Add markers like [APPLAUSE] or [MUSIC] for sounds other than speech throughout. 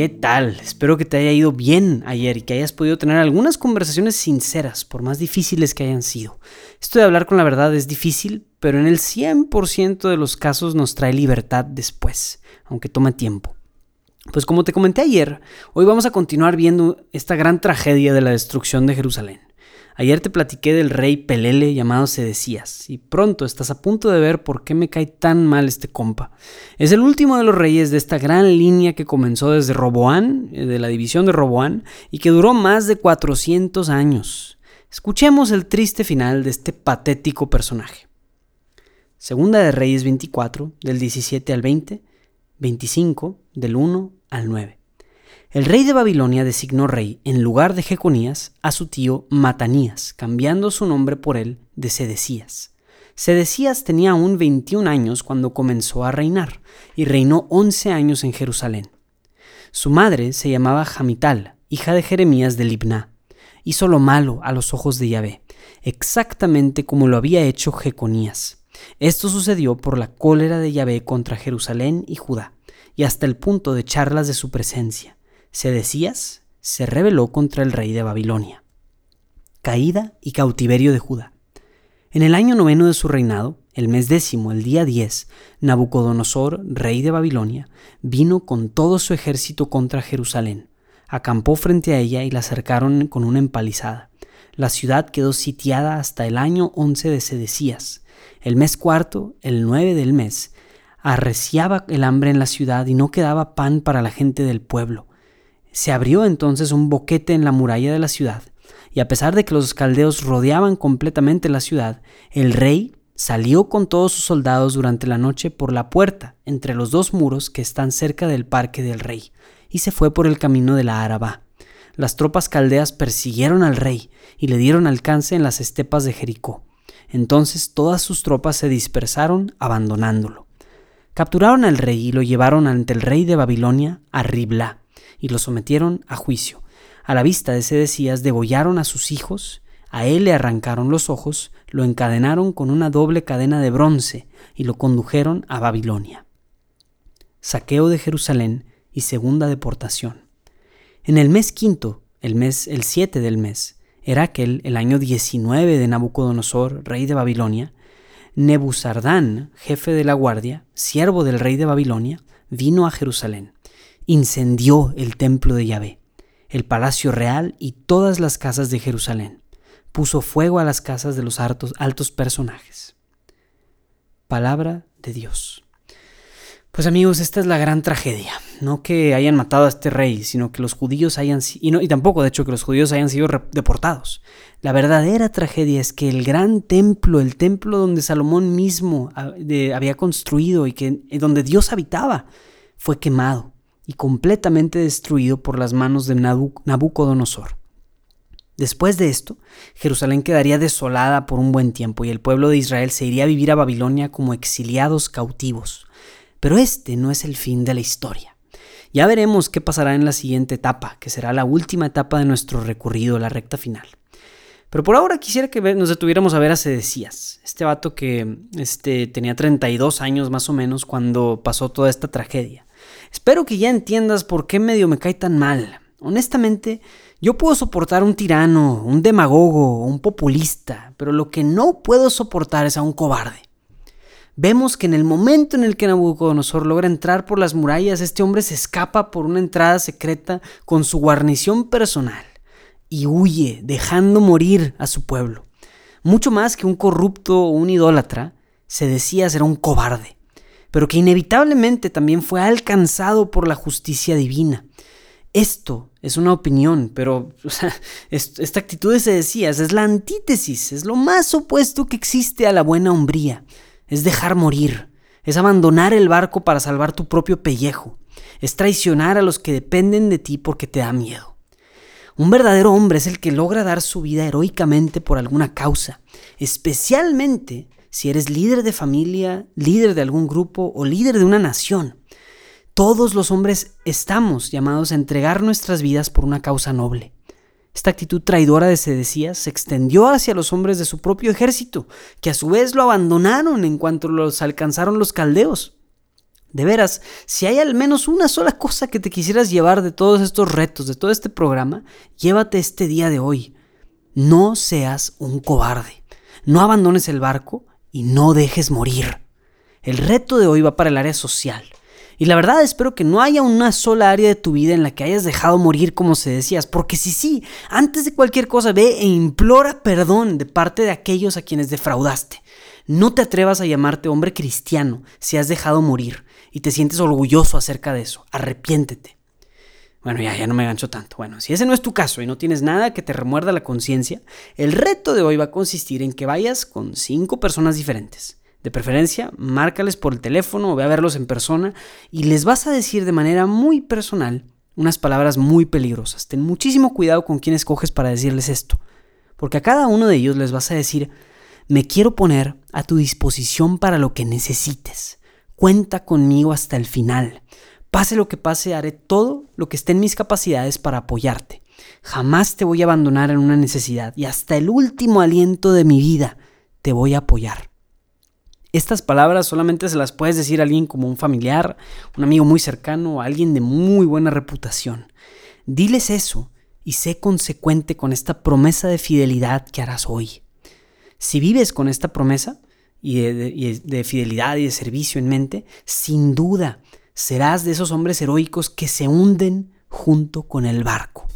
¿Qué tal? Espero que te haya ido bien ayer y que hayas podido tener algunas conversaciones sinceras, por más difíciles que hayan sido. Esto de hablar con la verdad es difícil, pero en el 100% de los casos nos trae libertad después, aunque tome tiempo. Pues como te comenté ayer, hoy vamos a continuar viendo esta gran tragedia de la destrucción de Jerusalén. Ayer te platiqué del rey Pelele llamado Sedecías, y pronto estás a punto de ver por qué me cae tan mal este compa. Es el último de los reyes de esta gran línea que comenzó desde Roboán, eh, de la división de Roboán, y que duró más de 400 años. Escuchemos el triste final de este patético personaje. Segunda de Reyes 24, del 17 al 20, 25, del 1 al 9. El rey de Babilonia designó rey, en lugar de Jeconías, a su tío Matanías, cambiando su nombre por él de Sedecías. Sedecías tenía aún 21 años cuando comenzó a reinar, y reinó 11 años en Jerusalén. Su madre se llamaba Jamital, hija de Jeremías de Libná. Hizo lo malo a los ojos de Yahvé, exactamente como lo había hecho Jeconías. Esto sucedió por la cólera de Yahvé contra Jerusalén y Judá, y hasta el punto de echarlas de su presencia. Sedecías se rebeló contra el rey de Babilonia. Caída y cautiverio de Judá. En el año noveno de su reinado, el mes décimo, el día diez, Nabucodonosor, rey de Babilonia, vino con todo su ejército contra Jerusalén. Acampó frente a ella y la cercaron con una empalizada. La ciudad quedó sitiada hasta el año once de Sedecías. El mes cuarto, el nueve del mes, arreciaba el hambre en la ciudad y no quedaba pan para la gente del pueblo. Se abrió entonces un boquete en la muralla de la ciudad, y a pesar de que los caldeos rodeaban completamente la ciudad, el rey salió con todos sus soldados durante la noche por la puerta entre los dos muros que están cerca del parque del rey, y se fue por el camino de la Araba. Las tropas caldeas persiguieron al rey y le dieron alcance en las estepas de Jericó. Entonces todas sus tropas se dispersaron abandonándolo. Capturaron al rey y lo llevaron ante el rey de Babilonia, a Ribla, y lo sometieron a juicio. A la vista de Sedecías degollaron a sus hijos, a él le arrancaron los ojos, lo encadenaron con una doble cadena de bronce y lo condujeron a Babilonia. Saqueo de Jerusalén y segunda deportación. En el mes quinto, el mes el siete del mes, era aquel el año 19 de Nabucodonosor, rey de Babilonia, Nebuzardán, jefe de la guardia, siervo del rey de Babilonia, vino a Jerusalén incendió el templo de Yahvé, el palacio real y todas las casas de Jerusalén. Puso fuego a las casas de los altos, altos personajes. Palabra de Dios. Pues amigos, esta es la gran tragedia. No que hayan matado a este rey, sino que los judíos hayan y, no, y tampoco de hecho que los judíos hayan sido deportados. La verdadera tragedia es que el gran templo, el templo donde Salomón mismo había construido y que donde Dios habitaba, fue quemado y completamente destruido por las manos de Nabucodonosor. Después de esto, Jerusalén quedaría desolada por un buen tiempo y el pueblo de Israel se iría a vivir a Babilonia como exiliados cautivos. Pero este no es el fin de la historia. Ya veremos qué pasará en la siguiente etapa, que será la última etapa de nuestro recorrido, la recta final. Pero por ahora quisiera que nos detuviéramos a ver a Sedecías, este vato que este, tenía 32 años más o menos cuando pasó toda esta tragedia. Espero que ya entiendas por qué medio me cae tan mal. Honestamente, yo puedo soportar un tirano, un demagogo, un populista, pero lo que no puedo soportar es a un cobarde. Vemos que en el momento en el que Nabucodonosor logra entrar por las murallas, este hombre se escapa por una entrada secreta con su guarnición personal y huye, dejando morir a su pueblo. Mucho más que un corrupto o un idólatra, se decía ser un cobarde pero que inevitablemente también fue alcanzado por la justicia divina. Esto es una opinión, pero [LAUGHS] esta actitud se decía, es la antítesis, es lo más opuesto que existe a la buena hombría. Es dejar morir, es abandonar el barco para salvar tu propio pellejo, es traicionar a los que dependen de ti porque te da miedo. Un verdadero hombre es el que logra dar su vida heroicamente por alguna causa, especialmente si eres líder de familia, líder de algún grupo o líder de una nación. Todos los hombres estamos llamados a entregar nuestras vidas por una causa noble. Esta actitud traidora de Sedecías se extendió hacia los hombres de su propio ejército, que a su vez lo abandonaron en cuanto los alcanzaron los caldeos. De veras, si hay al menos una sola cosa que te quisieras llevar de todos estos retos, de todo este programa, llévate este día de hoy. No seas un cobarde. No abandones el barco y no dejes morir. El reto de hoy va para el área social. Y la verdad espero que no haya una sola área de tu vida en la que hayas dejado morir como se decías, porque si sí, antes de cualquier cosa ve e implora perdón de parte de aquellos a quienes defraudaste. No te atrevas a llamarte hombre cristiano si has dejado morir y te sientes orgulloso acerca de eso. Arrepiéntete. Bueno, ya, ya no me gancho tanto. Bueno, si ese no es tu caso y no tienes nada que te remuerda la conciencia, el reto de hoy va a consistir en que vayas con cinco personas diferentes de preferencia, márcales por el teléfono o ve a verlos en persona y les vas a decir de manera muy personal unas palabras muy peligrosas. Ten muchísimo cuidado con quién escoges para decirles esto, porque a cada uno de ellos les vas a decir, me quiero poner a tu disposición para lo que necesites. Cuenta conmigo hasta el final. Pase lo que pase, haré todo lo que esté en mis capacidades para apoyarte. Jamás te voy a abandonar en una necesidad y hasta el último aliento de mi vida te voy a apoyar. Estas palabras solamente se las puedes decir a alguien como un familiar, un amigo muy cercano o alguien de muy buena reputación. Diles eso y sé consecuente con esta promesa de fidelidad que harás hoy. Si vives con esta promesa y de fidelidad y de servicio en mente, sin duda serás de esos hombres heroicos que se hunden junto con el barco.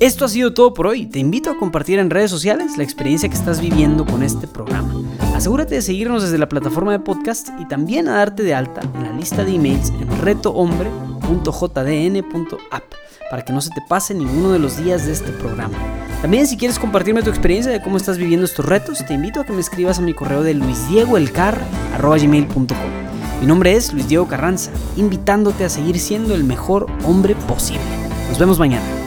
Esto ha sido todo por hoy. Te invito a compartir en redes sociales la experiencia que estás viviendo con este programa. Asegúrate de seguirnos desde la plataforma de podcast y también a darte de alta en la lista de emails en retohombre.jdn.app para que no se te pase ninguno de los días de este programa. También si quieres compartirme tu experiencia de cómo estás viviendo estos retos, te invito a que me escribas a mi correo de luisdiegoelcar.gmail.com. Mi nombre es Luis Diego Carranza, invitándote a seguir siendo el mejor hombre posible. Nos vemos mañana.